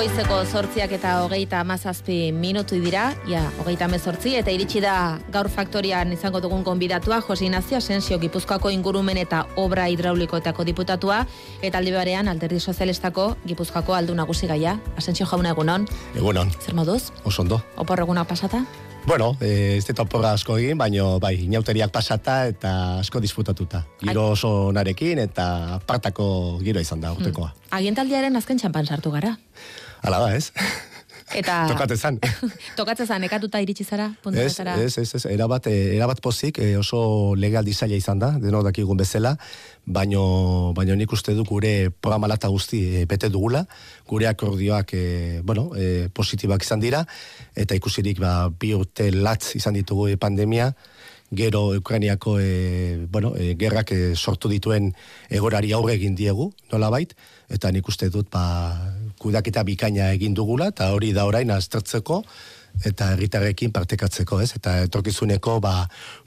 Goizeko sortziak eta hogeita amazazpi minutu dira, ja, hogeita amezortzi, eta iritsi da gaur faktorian izango dugun konbidatua, Jose Inazio Asensio Gipuzkoako ingurumen eta obra hidraulikoetako diputatua, eta aldi barean alderdi sozialistako Gipuzkoako aldu nagusi gaia. Asensio jauna egunon. Egunon. Zer moduz? Osondo. Opor egunak pasata? Bueno, eh, ez dut oporra asko egin, baino bai, inauteriak pasata eta asko disfrutatuta. Giro oso narekin eta partako giro izan da urtekoa. Mm. Agientaldiaren azken txampan sartu gara. Hala da, ez? Eta... Tokatzezan. Tokatzezan, ekatuta iritsi zara? Ez, ez, ez, ez, erabat, eh, erabat pozik, eh, oso legaldi zaila izan da, denok dakigun bezala, baino, baino nik uste du gure programalata guzti e, bete dugula, gure akordioak e, bueno, e, positibak izan dira, eta ikusirik ba, bi urte latz izan ditugu pandemia, gero Ukrainiako e, bueno, e, gerrak e, sortu dituen egorari aurre egin diegu, nola bait, eta nik uste dut ba, kudaketa bikaina egin dugula, eta hori da orain aztertzeko, eta herritarrekin partekatzeko, ez? Eta etorkizuneko ba,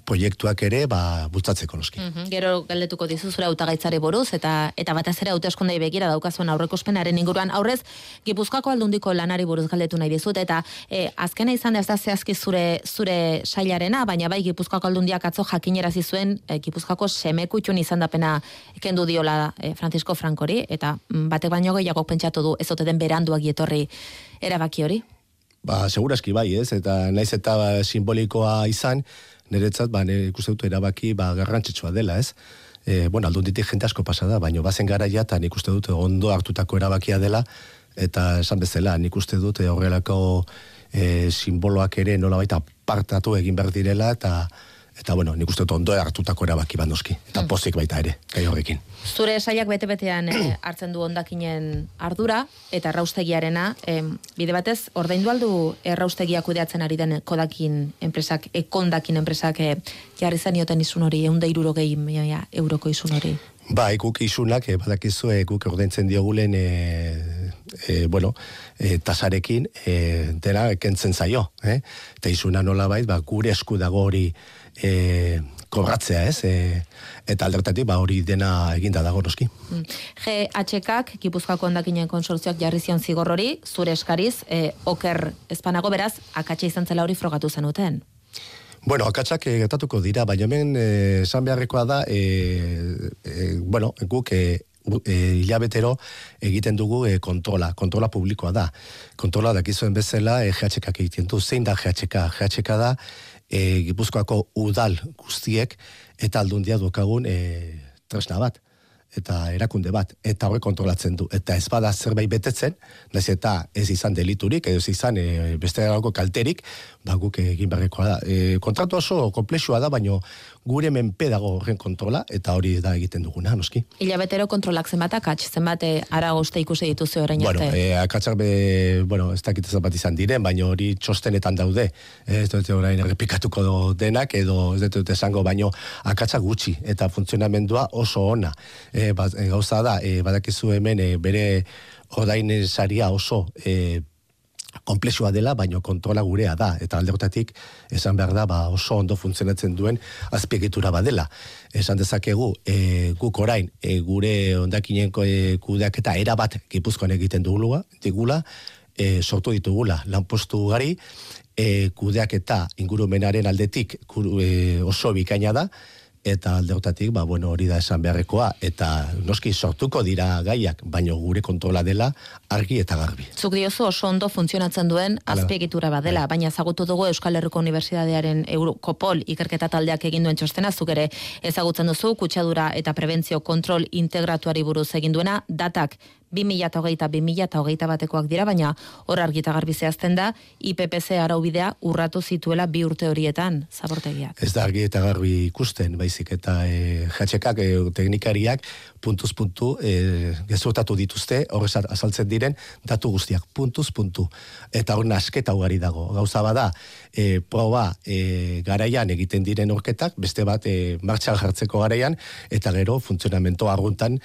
proiektuak ere ba, bultzatzeko noski. Mm Gero galdetuko dizuzura hautagaitzari buruz eta eta batez ere hauteskundei begira daukazuen aurrekuspenaren inguruan aurrez Gipuzkoako aldundiko lanari buruz galdetu nahi dizut eta e, azkena izan ez da zehazki zure zure sailarena baina bai Gipuzkoako aldundiak atzo jakinerazi zuen e, Gipuzkoako semekutxun izan dapena kendu diola e, Francisco Frankori eta mm, batek baino gehiago pentsatu du ez ote den beranduak etorri erabaki hori. Ba, seguraski bai, ez? Eta naiz eta ba, simbolikoa izan, niretzat, ba, nire ikuste dut erabaki, ba, garrantzitsua dela, ez? E, bueno, aldun ditik jente asko pasada, baina bazen garaia, eta nik uste dut ondo hartutako erabakia dela, eta esan bezala, nik uste dut horrelako e, simboloak ere nola baita partatu egin behar direla, eta eta bueno, nik uste dut ondo hartutako erabaki bandoski, eta mm. pozik baita ere, gai horrekin. Zure saiak bete-betean eh, hartzen du ondakinen ardura, eta erraustegiarena, eh, bide batez, ordaindu aldu erraustegia kudeatzen ari den kodakin enpresak, ekondakin enpresak eh, jarri zanioten izun hori, eunda iruro gehi ja, euroko izun hori? Ba, ikuk izunak, eh, badakizu, ikuk ordaintzen diogulen, eh, eh, bueno, eh, tasarekin, eh, dena, kentzen zaio, eh? eta izuna nola bait, ba, gure esku dago hori, e, kobratzea, ez? E, eta aldertatik, ba, hori dena eginda dago noski. Mm. GHKak, Gipuzkoako ondakinen konsortzioak jarri zion zigor hori, zure eskariz, e, oker ezpanago beraz, akatsa izan zela hori frogatu zenuten. Bueno, akatsak e, gertatuko dira, baina hemen e, esan beharrekoa da, e, e, bueno, guk e, e, hilabetero egiten dugu e, kontrola, kontrola publikoa da. Kontrola dakizuen bezala e, GHKak egiten du, zein da GHK? GHK da, e, Gipuzkoako udal guztiek eta aldundia dukagun e, tresna bat eta erakunde bat, eta horre kontrolatzen du. Eta ez bada zerbait betetzen, nahiz eta ez izan deliturik, ez izan e, beste kalterik, ba guk egin berrekoa da. E, kontratu oso komplexua da, baino gure menpe dago horren kontrola, eta hori da egiten duguna, noski. Ila betero kontrolak zenbat akatz, zenbat eh, ara goste ikusi dituzu orain bueno, arte? Bueno, akatsak be, bueno, ez dakit zenbat izan diren, baino hori txostenetan daude. Ez dut orain errepikatuko denak, edo ez dut esango, baino akatsak gutxi, eta funtzionamendua oso ona. E, gauza da, e, badakizu hemen, e, bere odain saria oso e, komplexua dela, baino kontrola gurea da, eta alde esan behar da, ba, oso ondo funtzionatzen duen azpiegitura badela. Esan dezakegu, e, guk orain, e, gure ondakinenko e, kudeak eta erabat gipuzkoan egiten dugula, digula, e, sortu ditugula, lanpostu gari, e, kudeak eta ingurumenaren aldetik e, oso bikaina da, eta aldeotatik, ba, bueno, hori da esan beharrekoa, eta noski sortuko dira gaiak, baino gure kontrola dela argi eta garbi. Zuk diozu oso ondo funtzionatzen duen azpiegitura badela, bai. baina zagutu dugu Euskal Herriko Unibertsitatearen Eurokopol ikerketa taldeak egin duen txostena, zuk ere ezagutzen duzu, kutsadura eta prebentzio kontrol integratuari buruz egin duena, datak 2008-2008 batekoak dira, baina hor argita garbi zehazten da, IPPC araubidea urratu zituela bi urte horietan, zabortegiak. Ez da argi eta garbi ikusten, baizik eta e, jatxekak, e, teknikariak, puntuz puntu e, gezurtatu dituzte, horrez azaltzen diren, datu guztiak, puntuz puntu. Eta hor nasketa ugari dago. Gauza bada, e, proba e, garaian egiten diren orketak, beste bat e, martxan jartzeko garaian, eta gero funtzionamento arguntan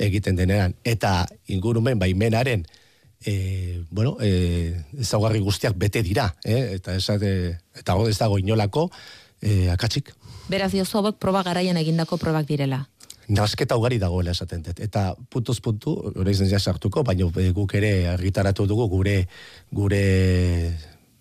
egiten denean. Eta ingurumen baimenaren e, bueno, e, ezaugarri guztiak bete dira, eh? eta esate, eta ez dago inolako e, akatsik. Beraz diozu proba garaian egindako probak direla. Nasketa ugari dagoela esaten dut. Eta puntuz puntu, hori izan sartuko, baina e, guk ere argitaratu dugu gure gure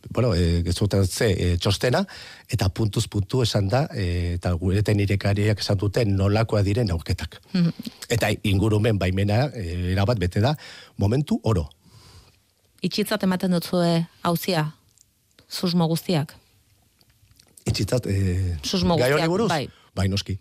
bueno, e, e, txostena, eta puntuz puntu esan da, e, eta gureten irekariak esan duten nolakoa diren aurketak. Mhm. Eta ingurumen baimena, e, erabat bete da, momentu oro. Itxitzat ematen dutzue hauzia, susmo guztiak? Itxitzat, e, susmo guztiak, buruz? bai. Bai, noski.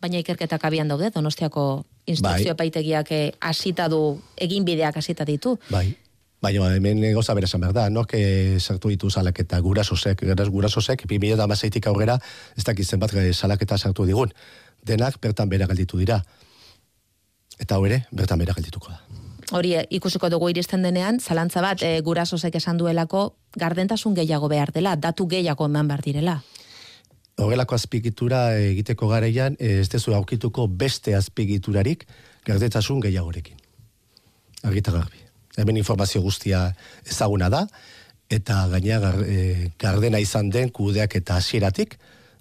Baina ikerketak abian daude, donostiako instrukzio bai. paitegiak eh, hasita du, egin bideak hasita ditu. Bai. Baina hemen goza bere behar da, no? Que sartu ditu salaketa gurasosek, gurasosek, 2000 amazaitik aurrera, ez dakitzen bat salaketa sartu digun. Denak bertan bera galditu dira. Eta hori, bertan bera galdituko da. Hori, eh, ikusiko dugu iristen denean, zalantza bat, e, gurasosek esan duelako, gardentasun gehiago behar dela, datu gehiago eman behar direla. Horrelako azpigitura egiteko gareian, eh, ez dezu aukituko beste azpigiturarik, gardentasun gehiagorekin. Argita garbi hemen informazio guztia ezaguna da, eta gaina e, gardena izan den kudeak eta hasieratik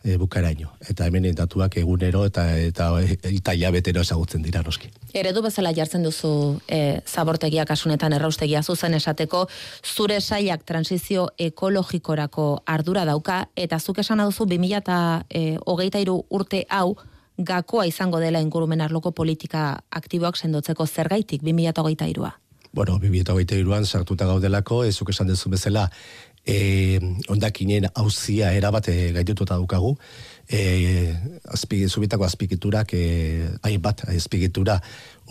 e, bukaraino. Eta hemen datuak egunero eta eta eta jabetero ezagutzen dira noski. Eredu bezala jartzen duzu e, zabortegia kasunetan erraustegia zuzen esateko zure sailak transizio ekologikorako ardura dauka eta zuk esan duzu 2023 e, urte hau gakoa izango dela ingurumen arloko politika aktiboak sendotzeko zergaitik 2023a bueno, 2008an sartuta gaudelako, ezuk esan dezu bezala, e, ondakinen hauzia erabate gaitututa dukagu, e, azpig, zubitako azpigiturak, e, hainbat azpigitura,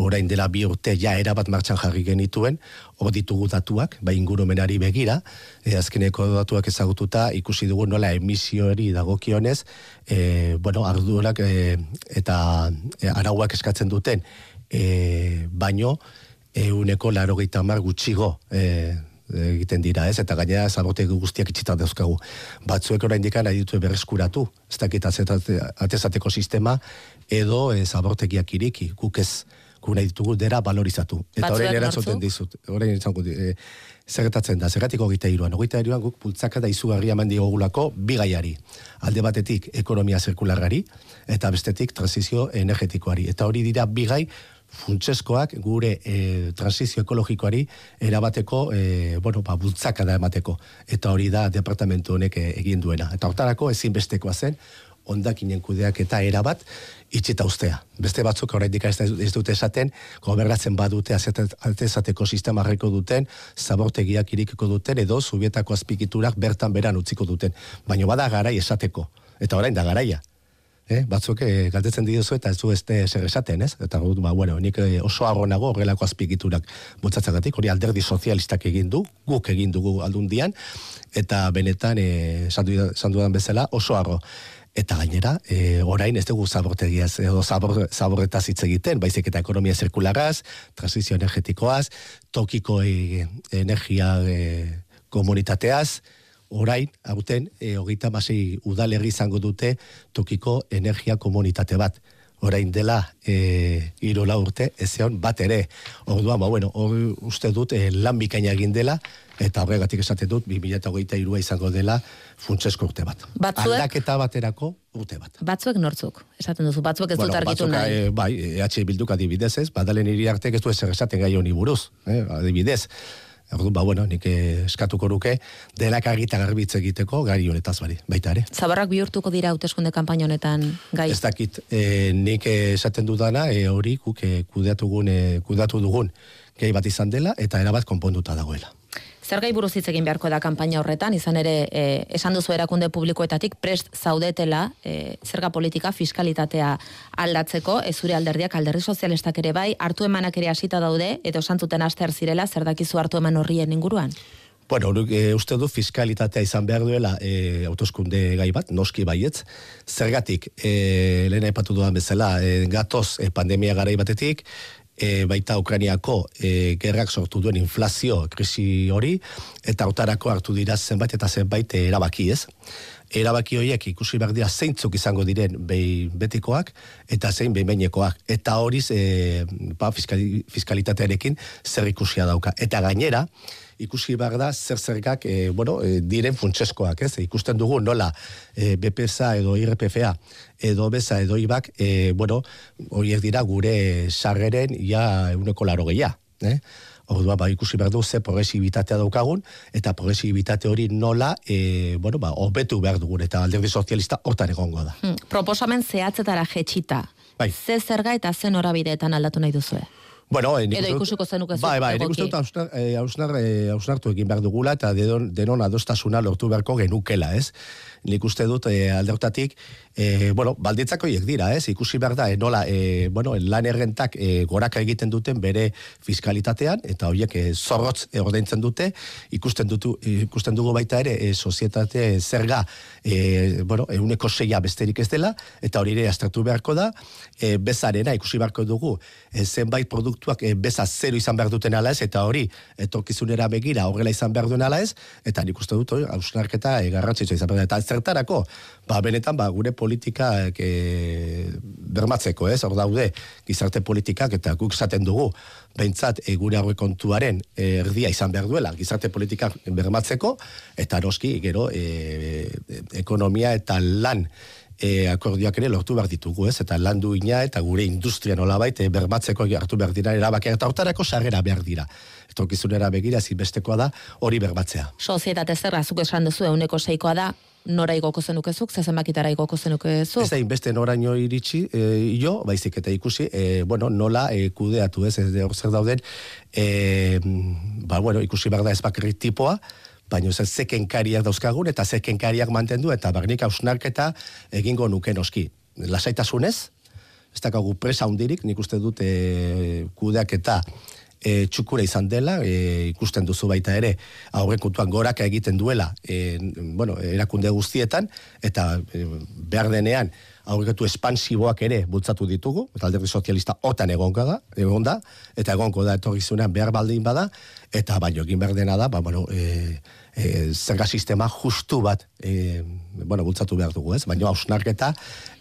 orain dela bi urte ja erabat martxan jarri genituen, hor ditugu datuak, bai ingurumenari begira, e, azkeneko datuak ezagututa, ikusi dugu nola emisioari dagokionez, e, bueno, ardurak e, eta e, arauak eskatzen duten, e, baino, euneko laro gutxigo e, egiten dira, ez? Eta gainera zabote guztiak itxitan dauzkagu. Batzuek orain dikan nahi ditue berreskuratu, ez dakit atezateko sistema, edo e, zabortegiak iriki, guk ez, gu nahi ditugu dera valorizatu. Eta orain erantzuten dizut, orain dizut, e, zerretatzen da, zerratiko gita iruan. Ogita iruan guk pultzaka da izugarri eman diogulako bigaiari. Alde batetik ekonomia zirkulargari, eta bestetik transizio energetikoari. Eta hori dira bigai funtseskoak gure e, transizio ekologikoari erabateko e, bueno, ba, bultzaka da emateko. Eta hori da departamentu honek e, egin duena. Eta hortarako ezinbestekoa zen, ondakinen kudeak eta erabat itxita ustea. Beste batzuk oraindik ez, dute esaten, gobernatzen badute azateko sistema harriko duten, zabortegiak irikiko duten, edo zubietako azpikiturak bertan beran utziko duten. Baina bada garai esateko. Eta orain da garaia eh, batzuk eh, galdetzen dituzu eta ez du este zer esaten, ez? Eta ba, bueno, nik eh, oso arro nago horrelako azpikiturak bultzatzagatik, hori alderdi sozialistak egin du, guk egin dugu aldundian, eta benetan, eh, sandu dudan bezala, oso arro. Eta gainera, e, orain ez dugu zabortegiaz, edo zabor, zaborretaz hitz egiten, baizik eta ekonomia zirkularaz, transizio energetikoaz, tokiko e, energia e, komunitateaz, orain, hauten, e, hogeita masei udalerri izango dute tokiko energia komunitate bat. Orain dela, e, irola urte, ez bat ere. Orduan, ba, bueno, hor uste dut, e, lan bikaina egin dela, eta horregatik esaten dut, 2008 irua izango dela funtsesko urte bat. Batzuek, Aldaketa baterako urte bat. Batzuek nortzuk, esaten duzu, batzuek ez dut argitu nahi. E, bai, EH Bilduk adibidez ez, badalen iri artek ez du ezer esaten gai honi buruz, eh, adibidez. Ordu, ba, bueno, nik eskatuko ruke, denak argita garbitze egiteko gari honetaz bari, baita ere. Zabarrak bihurtuko dira hauteskunde kanpaina honetan gai? Ez dakit, e, nik esaten dudana, e, hori guk e, kudeatu, e, kudeatu dugun gai bat izan dela, eta erabat konponduta dagoela. Zer gai buruz hitz egin beharko da kanpaina horretan, izan ere, e, esan duzu erakunde publikoetatik prest zaudetela e, zerga politika fiskalitatea aldatzeko, ez zure alderdiak alderdi sozialistak ere bai, hartu emanak ere hasita daude, edo santuten aster zirela, zer dakizu hartu eman horrien inguruan? Bueno, e, uste du fiskalitatea izan behar duela e, autoskunde gai bat, noski baietz. Zergatik, e, lehen aipatu duan bezala, e, gatoz e, pandemia garai batetik, e, baita Ukrainiako e, gerrak sortu duen inflazio krisi hori, eta autarako hartu dira zenbait eta zenbait erabaki ez. erabaki horiek ikusi behar dira zeintzuk izango diren behin betikoak eta zein behin behinekoak. Eta horiz e, ba, fiskali, fiskalitatearekin zer ikusia dauka. Eta gainera, ikusi behar da zer zergak e, bueno, e, diren funtseskoak, ez? Ikusten dugu nola e, BPSA edo IRPFA edo beza edo ibak, e, bueno, horiek dira gure sargeren ja euneko laro gehiago. Eh? Ordua ba ikusi behar du ze progresibitatea daukagun eta progresibitate hori nola e, bueno, ba, obetu behar dugun eta alderdi sozialista hortan egongo da. Hmm, proposamen zehatzetara jetxita. Bai. Ze zerga eta zen horabideetan aldatu nahi duzu? Bueno, eh, Edo ikusiko zenuk ez Bai, bai, nik uste dut hausnar, eh, hausnartu egin behar dugula eta denon adostasuna lortu beharko genukela, ez? Nik uste dut e, aldeotatik, e, bueno, balditzako hiek dira, ez? Ikusi behar da, e, nola, e, bueno, lan errentak e, goraka egiten duten bere fiskalitatean, eta horiek e, zorrotz e, ordaintzen dute, ikusten, dutu, ikusten dugu baita ere, e, sozietate zerga, e, bueno, euneko seia besterik ez dela, eta hori ere astratu beharko da, e, bezarena ikusi beharko dugu, e, zenbait produktuak e, beza zero izan behar duten ala ez, eta hori, etorkizunera begira, horrela izan behar duen ala ez, eta nik uste dut, hausnarketa e, garrantzitsua izan behar da, eta zertarako? Ba, benetan, ba, gure politika e, bermatzeko, ez? Hor daude, gizarte politikak eta guk zaten dugu, behintzat, e, gure haue kontuaren e, erdia izan behar duela, gizarte politikak bermatzeko, eta noski, gero, e, ekonomia eta lan e, akordioak ere lortu behar ditugu, ez? Eta lan duina eta gure industria nolabait e, bermatzeko hartu behar dira, erabakia eta hortarako sarrera behar dira. Etorkizunera begira, zinbestekoa da, hori berbatzea. Sozietate zerra, zuk esan duzu, euneko seikoa da, nora igoko zenukezuk, zezenbakitara igoko zenukezuk? Ez da, inbeste noraino iritsi, e, jo, baizik eta ikusi, e, bueno, nola e, kudeatu ez, ez zer dauden, e, ba, bueno, ikusi behar da ez bakarrik tipoa, baina ez zekenkariak dauzkagun, eta zekenkariak mantendu, eta barnik hausnarketa egingo nuke noski. Lasaitasunez, ez dakagu presa hundirik, nik uste dut e, kudeak eta e, txukura izan dela, e, ikusten duzu baita ere, aurrekuntuan goraka egiten duela, e, bueno, erakunde guztietan, eta e, behar denean, aurreketu espansiboak ere bultzatu ditugu, eta alderdi sozialista otan egonka da, egon da, eta egonko da etorrizunean behar baldin bada, eta baino egin behar dena da, ba, bueno, e, e, zerga sistema justu bat e, bueno, bultzatu behar dugu, ez? Baina hausnarketa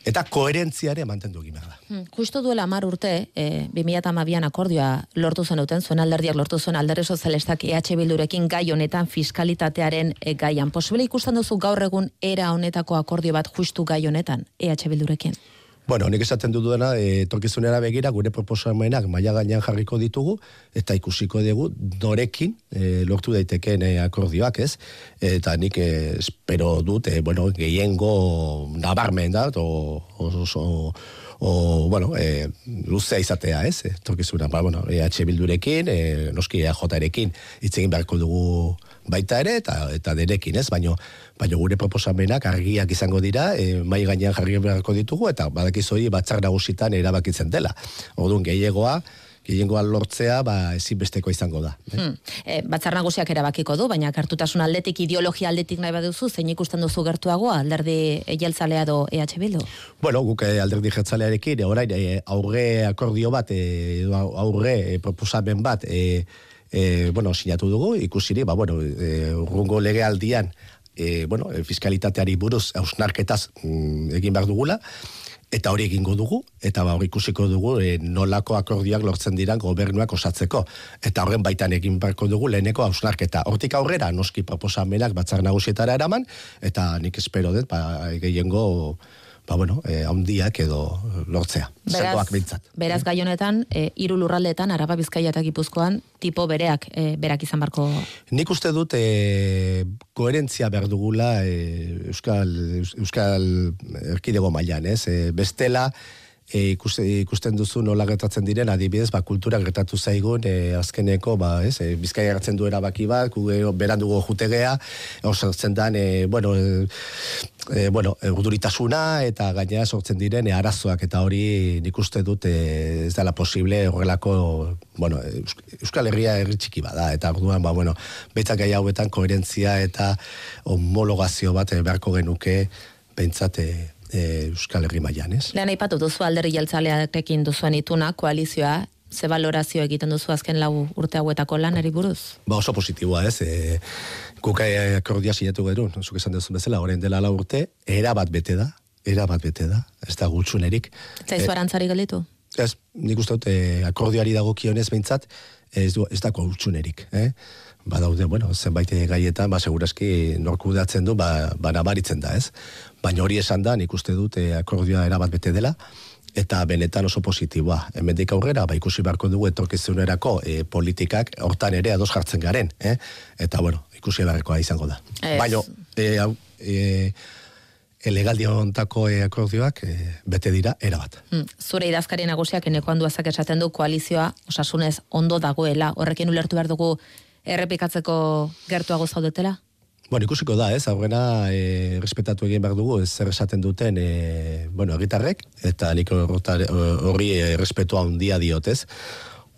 eta koherentziare mantendu egin behar da. Hmm, justo duela mar urte, e, 2008an akordioa lortu zen duten, zuen alderdiak lortu zuen alderri sozialistak EH Bildurekin gai honetan fiskalitatearen e, gaian. Posibile ikusten duzu gaur egun era honetako akordio bat justu gai honetan EH Bildurekin? Bueno, nik esaten dut duena, e, torkizunera begira, gure proposamenak maila gainean jarriko ditugu, eta ikusiko dugu, dorekin e, lortu daiteken e, akordioak, ez? Eta nik e, espero dut, e, bueno, gehiengo nabarmen da, o, oso, o, bueno, e, luzea izatea, ez? E, ba, bueno, EH Bildurekin, e, noski EJ-erekin, itzegin beharko dugu baita ere eta eta derekin, ez? Baino baino gure proposamenak argiak izango dira, e, mai gainean jarri beharko ditugu eta badakizoi batzar nagusitan erabakitzen dela. Orduan gehiagoa gehiengoa lortzea ba ezinbesteko izango da. Eh? Hmm. E, batzar nagusiak erabakiko du, baina kartutasun aldetik, ideologia aldetik nahi baduzu, zein ikusten duzu gertuagoa alderdi jeltzalea do EH Bildu? Bueno, guk alderdi jeltzalearekin, orain aurre akordio bat, aurre proposamen bat, e, e, bueno, sinatu dugu, ikusiri, ba, bueno, e, urrungo legealdian, e, bueno, fiskalitateari buruz hausnarketaz mm, egin behar dugula, eta hori egingo dugu, eta ba, hori ikusiko dugu e, nolako akordioak lortzen diran gobernuak osatzeko. Eta horren baitan egin beharko dugu leheneko hausnarketa. Hortik aurrera, noski proposamenak batzar nagusietara eraman, eta nik espero dut, ba, gehiengo ba, bueno, e, handiak edo lortzea. Beraz, bintzat. beraz gai honetan, e, iru lurraldetan, araba bizkaia eta gipuzkoan, tipo bereak, e, berak izan barko... Nik uste dut, e, koherentzia behar dugula e, Euskal, Euskal Erkidego mailan, ez? E, bestela, e, ikusten duzu nola gertatzen diren adibidez ba kultura gertatu zaigun e, azkeneko ba ez e, bizkaia hartzen du erabaki bat ku berandugo jutegea osatzen dan e, bueno e, e, bueno urduritasuna eta gainera sortzen diren e, arazoak eta hori nik uste dut e, ez dela posible horrelako bueno Euskal Herria herri txiki bada eta orduan ba bueno betzak gai hauetan koherentzia eta homologazio bat e, beharko genuke pentsate e, Euskal Herri mailan, ez? Lehen aipatu duzu alderri jeltzalearekin duzuen ituna, koalizioa, ze valorazio egiten duzu azken lau urte hauetako lanari buruz? Ba oso positiboa ez, e, kuka akordia sinatu gerun, zuk esan duzu bezala, orain dela lau urte, era bat bete da, era bat bete da, ez da gutxunerik. Zaizu e, arantzari galitu? Ez, nik uste dut, e, akordiari dago kionez behintzat, ez, du, ez da gutxunerik, eh? Ba daude, bueno, zenbait gaietan, ba, seguraski norku datzen du, ba, ba nabaritzen da, ez? Baina hori esan da, nik uste dut, e, akordioa erabat bete dela, eta benetan oso positiboa. Hemendik aurrera, ba, ikusi beharko dugu etorkizunerako e, politikak hortan ere ados jartzen garen, eh? Eta, bueno, ikusi beharkoa izango da. Baina, e, e, elegaldi ontako e, akordioak e, bete dira erabat. Hmm. Zure idazkari nagusiak eneko handuazak esaten du koalizioa osasunez ondo dagoela. Horrekin ulertu behar dugu errepikatzeko gertuago zaudetela? Bueno, ikusiko da, ez, aurrena e, respetatu egin behar dugu, zer esaten duten, e, bueno, egitarrek, eta nik horri e, respetua handia diotez.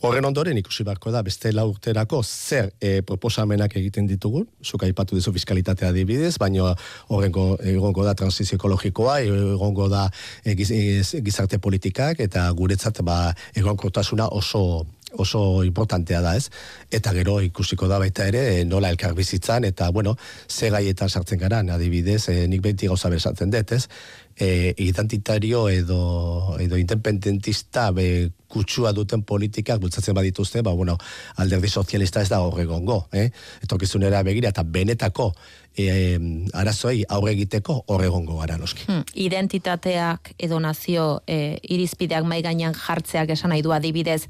Horren ondoren ikusi beharko da, beste laurterako zer e, proposamenak egiten ditugun, zuk aipatu dizu fiskalitatea dibidez, baina horrengo egongo da transizio ekologikoa, egongo da e, gizarte politikak, eta guretzat ba, egonkortasuna oso oso importantea da, ez? Eta gero ikusiko da baita ere eh, nola elkar bizitzan eta bueno, ze gaietan sartzen gara, adibidez, e, nik beti gauza besatzen dut, ez? E, identitario edo edo independentista be kutsua duten politikak bultzatzen badituzte, ba bueno, alderdi sozialista ez da horregongo, eh? Etorkizunera begira eta benetako e, arazoei aurre egiteko horregongo gara noski. Hmm, identitateak edo nazio e, irizpideak mai gainean jartzeak esan nahi du adibidez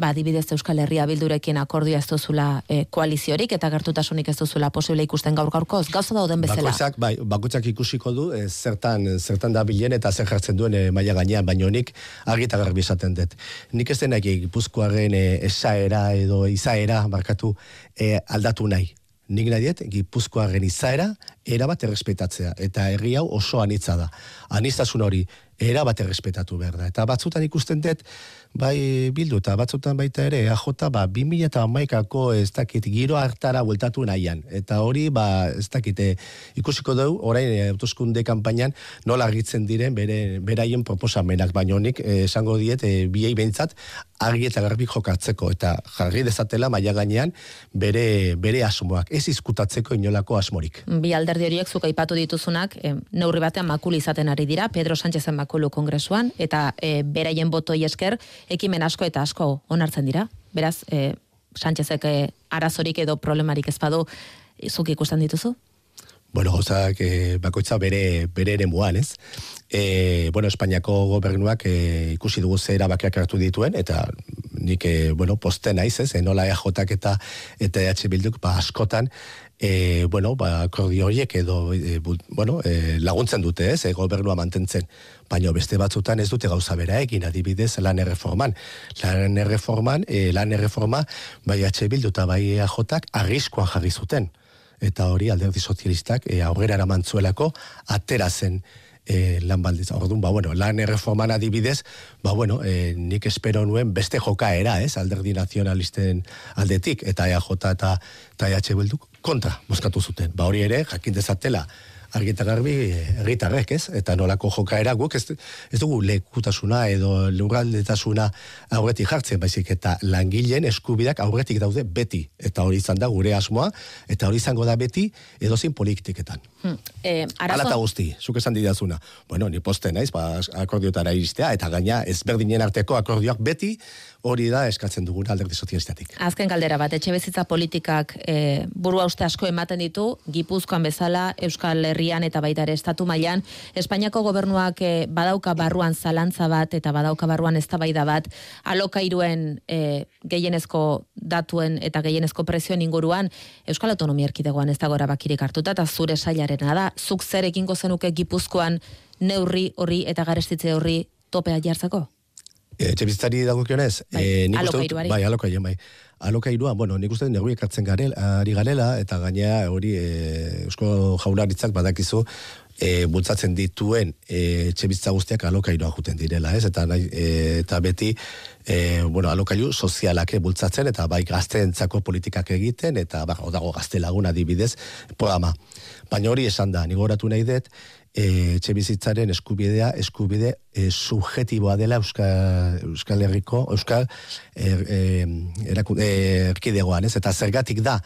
ba, dibidez Euskal Herria bildurekin akordioa ez duzula e, koaliziorik eta gertutasunik ez duzula posible ikusten gaur gaurkoz, gauza dauden bezala. Bakoitzak, bai, bakoitzak ikusiko du, e, zertan, zertan da bilen eta zer jartzen duen e, maila gainean, baina nik argita garbi esaten dut. Nik ez denak gipuzkoaren e, esaera edo izaera, barkatu, e, aldatu nahi. Nik nahi diet, gipuzkoaren izaera, erabat errespetatzea. Eta herri hau oso anitza da. Aniztasun hori, erabat errespetatu behar da. Eta batzutan ikusten dut, bai bildu eta batzutan baita ere AJ ba 2011ako ez dakit giro hartara bueltatu nahian. Eta hori ba ez dakit eh, ikusiko dugu orain eh, autoskunde kanpainan nola argitzen diren bere beraien proposamenak. Baino honik eh, esango diet e, biei beintzat argi eta garbi jokatzeko. Eta jarri dezatela maila gainean bere bere asmoak. Ez izkutatzeko inolako asmorik. Bi alderdi horiek zuk aipatu dituzunak neurri batean makul izaten ari dira. Pedro Sánchezen makulu kongresuan eta e, beraien botoi esker ekimen asko eta asko onartzen dira. Beraz, e, Sánchezek e, arazorik edo problemarik ez badu, zuk ikusten dituzu? Bueno, gauzak e, bakoitza bere, bere ere muan, ez? E, bueno, Espainiako gobernuak e, ikusi dugu zera bakiak hartu dituen, eta nik, e, bueno, posten naiz, ez? E, nola EJak eta, eta EH Bilduk, ba, askotan, e, bueno, ba, akordio horiek edo, e, bueno, e, laguntzen dute, ez, e, gobernua mantentzen. Baina beste batzutan ez dute gauza bera egin, adibidez, lan erreforman. Lan erreforman, e, lan erreforma, bai atxe bildu bai ajotak, arriskoan jarri zuten. Eta hori alderdi sozialistak e, aurrera eramantzuelako atera zen e, lan balditza. Orduan, ba, bueno, lan erreforman adibidez, ba, bueno, e, nik espero nuen beste jokaera, ez, alderdi nazionalisten aldetik, eta EAJ eta, eta EH Bilduk kontra, moskatu zuten. Ba, hori ere, jakin dezatela, argita garbi herritarrek, ez? Eta nolako jokaera guk ez, ez dugu lekutasuna edo lurraldetasuna aurretik jartzen, baizik eta langileen eskubidak aurretik daude beti. Eta hori izan da gure asmoa, eta hori izango da beti edozin politiketan. Hmm. Eh, arazo... Alata guzti, zuk esan didazuna. Bueno, ni poste naiz, ba, akordiotara iristea, eta gaina ezberdinen arteko akordioak beti hori da eskatzen dugun alderdi sozialistatik. Azken galdera bat, etxe bezitza politikak e, burua uste asko ematen ditu, Gipuzkoan bezala, Euskal Herrian eta baita ere estatu mailan Espainiako gobernuak e, badauka barruan zalantza bat eta badauka barruan eztabaida bat, alokairuen e, gehienezko datuen eta gehienezko prezioen inguruan, Euskal Autonomia Erkidegoan ez dago erabakirik hartuta, eta zure sailarena da, zuk zer ekingo zenuke Gipuzkoan neurri horri eta garestitze horri topea jartzeko? Etxe bizitzari dago kionez? Bai, e, alokairuari. Bai, alokairuan, bai. Alokairua, bueno, nik uste neguik ekartzen ari garela, eta gainea hori e, Eusko Jaularitzak badakizu, e, bultzatzen dituen e, etxe bizitza guztiak alokairua juten direla, ez? Eta, nahi, e, eta beti, e, bueno, alokairu sozialak bultzatzen, eta bai gazteentzako politikak egiten, eta ba, odago gazte laguna dibidez programa. Baina hori esan da, nigoratu nahi dut, e, etxe bizitzaren eskubidea, eskubide e, subjetiboa dela Euskal, Euskal Herriko, Euskal er, e, erkidegoan, ez? Eta zergatik da,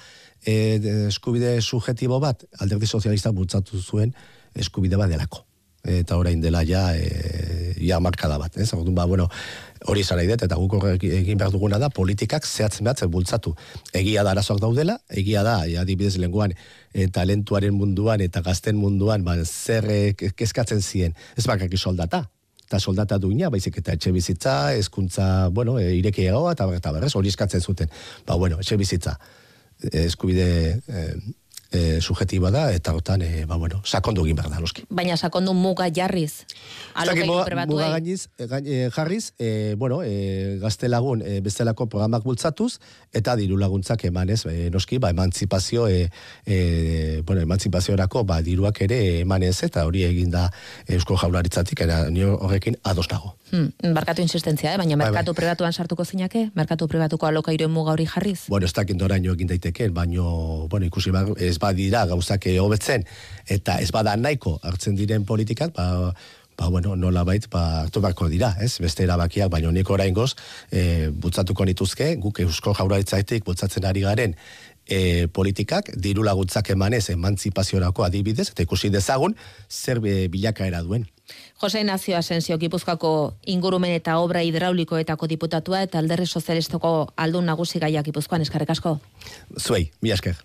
e, eskubide subjetibo bat, alderdi sozialista bultzatu zuen eskubide bat delako. Eta orain dela ja, e, ja markada bat, ez? Orduan, ba, bueno, hori zara idet, eta guk egin behar duguna da, politikak zehatzen behatzen bultzatu. Egia da arazoak daudela, egia da, ja, dibidez lenguan, e, talentuaren munduan eta gazten munduan, ba, zer e, kezkatzen ziren, ez bakak soldata, eta soldata duina, baizik eta etxe bizitza, ezkuntza, bueno, e, irekiagoa, eta, eta berrez, hori eskatzen zuten. Ba, bueno, etxe bizitza, eskubide e, e, subjetiba da, eta hortan, e, ba, bueno, sakondu egin behar da, loski. Baina sakondu muga jarriz, alokai Muga gainiz, e, e, jarriz, e, bueno, e, gazte lagun e, bestelako programak bultzatuz, eta diru laguntzak emanez, e, noski, ba, emantzipazio, e, e, bueno, emantzipazioarako, ba, diruak ere emanez, eta hori egin da Eusko Jaularitzatik, era, nio horrekin ados dago. Hmm, barkatu insistentzia, eh? baina bai, merkatu bai, pribatuan sartuko zinake? Merkatu pribatuko alokairoen muga hori jarriz? Bueno, ez dakit doraino egin daiteke, baina, bueno, ikusi, ba, ez badira gauzak hobetzen eta ez bada nahiko hartzen diren politikak, ba, ba bueno, nola bait, ba, hartu dira, ez? Beste erabakiak, baina nik orain goz, e, butzatuko nituzke, guk eusko jauraritzaitik butzatzen ari garen, e, politikak, diru laguntzak emanez emantzipaziorako adibidez, eta ikusi dezagun, zer bilakaera duen. Jose Nazio Asensio Gipuzkoako ingurumen eta obra hidraulikoetako diputatua eta alderri sozialistoko aldun nagusi gaiak Gipuzkoan eskarrik asko. Zuei, mi esker.